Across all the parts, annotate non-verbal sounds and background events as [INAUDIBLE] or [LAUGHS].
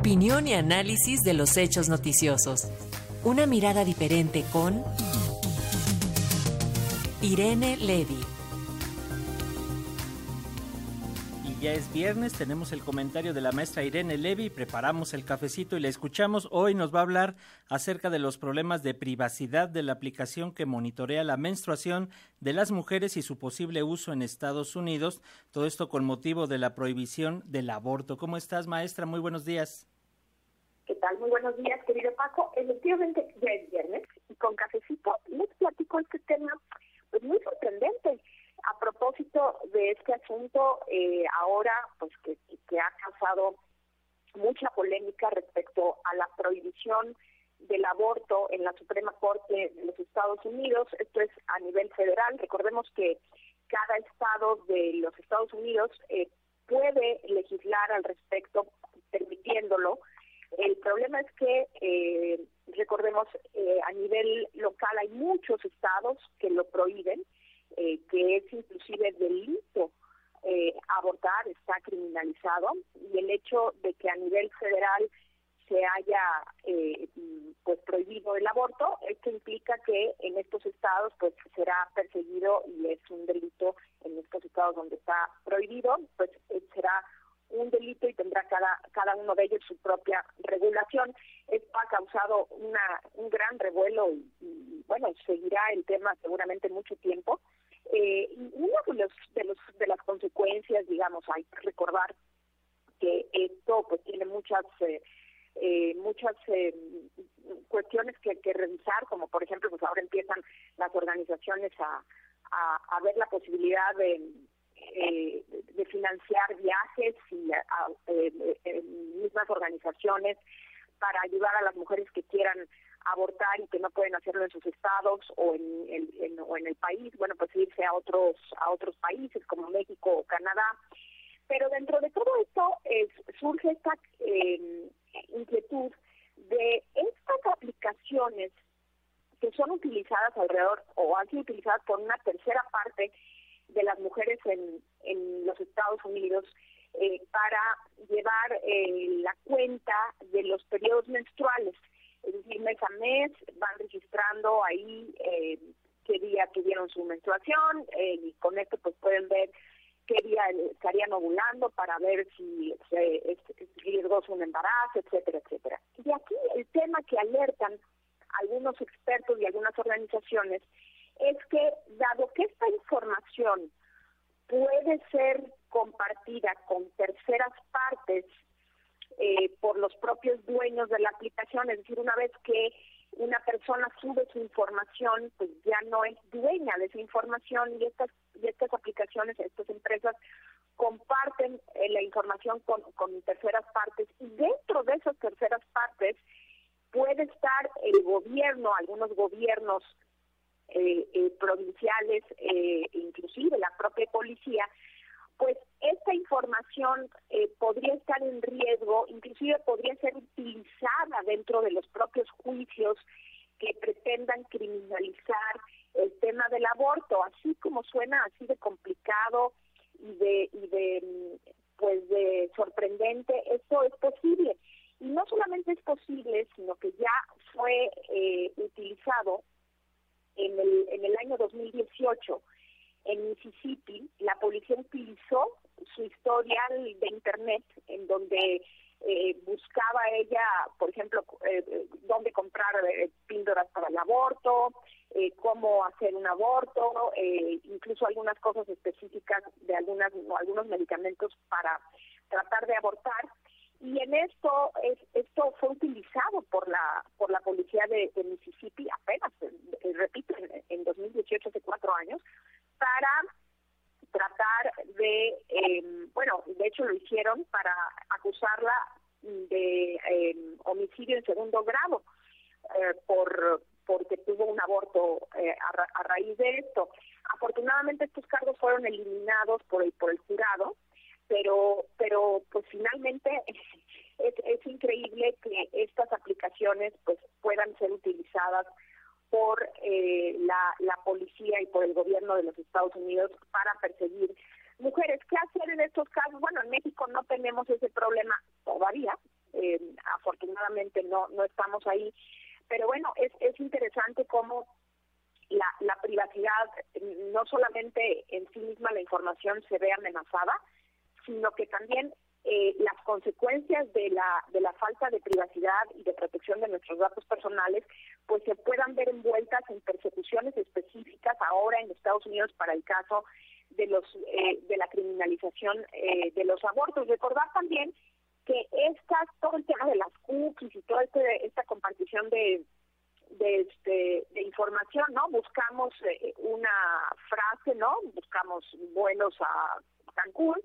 Opinión y análisis de los hechos noticiosos. Una mirada diferente con Irene Levy. Y ya es viernes, tenemos el comentario de la maestra Irene Levy, preparamos el cafecito y la escuchamos. Hoy nos va a hablar acerca de los problemas de privacidad de la aplicación que monitorea la menstruación de las mujeres y su posible uso en Estados Unidos. Todo esto con motivo de la prohibición del aborto. ¿Cómo estás, maestra? Muy buenos días. ¿Qué tal? Muy buenos días, querido Paco. Efectivamente, ya es viernes y con cafecito les platico este tema pues muy sorprendente. A propósito de este asunto, eh, ahora pues que, que ha causado mucha polémica respecto a la prohibición del aborto en la Suprema Corte de los Estados Unidos. Esto es a nivel federal. Recordemos que cada estado de los Estados Unidos eh, puede legislar al respecto, permitiéndolo. El problema es que, eh, recordemos, eh, a nivel local hay muchos estados que lo prohíben, eh, que es inclusive delito abortar, está criminalizado, y el hecho de que a nivel federal se haya pues prohibido el aborto, esto implica que en estos estados pues será perseguido y es un delito en estos estados donde está prohibido, pues será un delito y tendrá cada, cada uno de ellos su propia regulación. Esto ha causado una, un gran revuelo y, bueno, seguirá el tema seguramente mucho tiempo. Eh, una de, los, de, los, de las consecuencias, digamos, hay que recordar que esto pues tiene muchas eh, eh, muchas eh, cuestiones que, que revisar, como por ejemplo, pues ahora empiezan las organizaciones a, a ver la posibilidad de eh, de financiar viajes y eh, mismas organizaciones para ayudar a las mujeres que quieran abortar y que no pueden hacerlo en sus estados o en, el, o en el país, bueno, pues irse a otros a otros países como México o Canadá. Pero dentro de todo esto es, surge esta eh, inquietud de estas aplicaciones que son utilizadas alrededor o han sido utilizadas por una tercera parte de las mujeres en, en los Estados Unidos eh, para llevar eh, la cuenta de los periodos menstruales. Es decir, mes a mes van registrando ahí eh, qué día tuvieron su menstruación y con esto pues pueden ver qué día estarían ovulando para ver si es, riesgoso un embarazo, etcétera, etcétera. Y aquí el tema que alertan algunos expertos y algunas organizaciones es que dado que esta información puede ser compartida con terceras partes eh, por los propios dueños de la aplicación, es decir, una vez que una persona sube su información, pues ya no es dueña de esa información y estas y estas aplicaciones, estas empresas comparten eh, la información con, con terceras partes y dentro de esas terceras partes puede estar el gobierno, algunos gobiernos eh, eh, provinciales, eh, inclusive la propia policía, pues esta información eh, podría estar en riesgo, inclusive podría ser utilizada dentro de los propios juicios que pretendan criminalizar el tema del aborto, así como suena así de complicado y de y de pues de sorprendente, esto es posible. Y no solamente es posible, sino que ya fue eh, utilizado en el, en el año 2018 en Mississippi, la policía utilizó su historial de Internet en donde eh, buscaba ella, por ejemplo, eh, dónde comprar eh, píldoras para el aborto, eh, cómo hacer un aborto, eh, incluso algunas cosas específicas de algunas algunos medicamentos para tratar de abortar. Y en esto es, esto fue utilizado por la policía de, Mississippi apenas eh, repito en, en, 2018 hace cuatro años para tratar de eh, bueno de hecho lo hicieron para acusarla de eh, homicidio en segundo grado eh, por porque tuvo un aborto eh, a, raíz de esto afortunadamente estos cargos fueron eliminados por el por el jurado pero pero pues finalmente [LAUGHS] es, es increíble que estas aplicaciones pues puedan ser utilizadas por eh, la, la policía y por el gobierno de los Estados Unidos para perseguir mujeres. ¿Qué hacer en estos casos? Bueno, en México no tenemos ese problema todavía. No, no estamos ahí. Pero bueno, es, es interesante cómo la, la privacidad, no solamente en sí misma la información se ve amenazada, sino que también eh, las consecuencias de la, de la falta de privacidad y de protección de nuestros datos personales, pues se puedan ver envueltas en persecuciones específicas ahora en Estados Unidos para el caso de los eh, de la criminalización eh, de los abortos. Recordar también que estas, todo el tema de las cookies y toda este, esta compartición de de, este, de información, ¿no? Buscamos una frase, ¿no? Buscamos vuelos a Cancún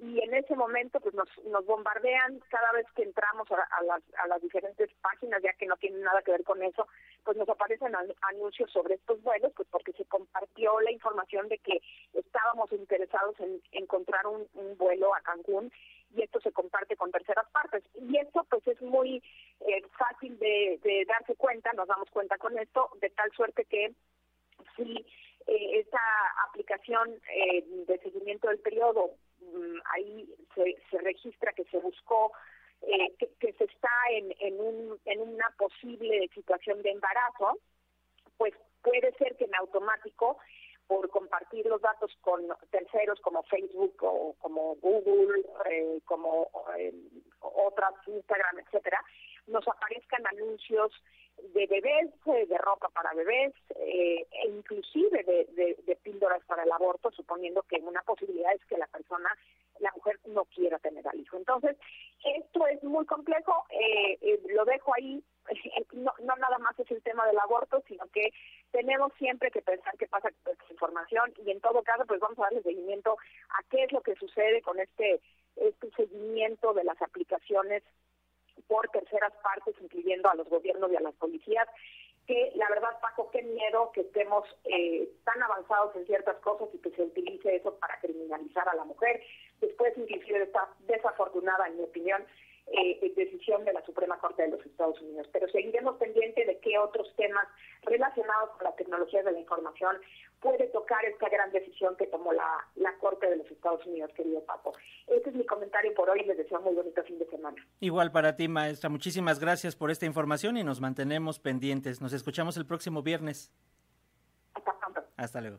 y en ese momento pues nos, nos bombardean cada vez que entramos a, las, a las diferentes páginas, ya que no tienen nada que ver con eso, pues nos aparecen anuncios sobre estos vuelos, pues porque se compartió la información de que estábamos interesados en encontrar un, vuelo a Cancún y esto se comparte con terceras partes. Y esto pues es muy eh, fácil de, darse cuenta, nos damos cuenta con esto, de tal suerte que si eh, esta aplicación eh, de seguimiento del periodo Mm, ahí se, se registra que se buscó eh, que, se está en, en, un, en una posible situación de embarazo, pues puede ser que en automático, por compartir los datos con terceros como Facebook o como Google, eh, como eh, otras, Instagram, etcétera, nos aparezcan anuncios de bebés, eh, de ropa para bebés, eh, e inclusive de, de, píldoras para el aborto, suponiendo que una posibilidad es que la persona, la mujer, no quiera tener al hijo. Entonces, esto es muy complejo, eh, lo dejo ahí, no, no nada más es el tema del aborto, sino que tenemos siempre que pensar qué pasa con esta información y en todo caso, pues vamos a darle seguimiento a qué es lo que sucede con este, este seguimiento de las aplicaciones por terceras partes, incluyendo a los gobiernos y a las policías, que la verdad, Paco, qué miedo que estemos eh, tan avanzados en ciertas cosas y que se utilice eso para criminalizar a la mujer, después inclusive esta desafortunada, en mi opinión, eh, decisión de la Suprema Corte de los Estados Unidos. Pero seguiremos pendiente de qué otros temas relacionados con la tecnología de la información puede tocar esta gran decisión que tomó la, la Estados Unidos, querido Paco. Este es mi comentario por hoy. Les deseo muy bonito fin de semana. Igual para ti, maestra. Muchísimas gracias por esta información y nos mantenemos pendientes. Nos escuchamos el próximo viernes. Hasta pronto. Hasta luego.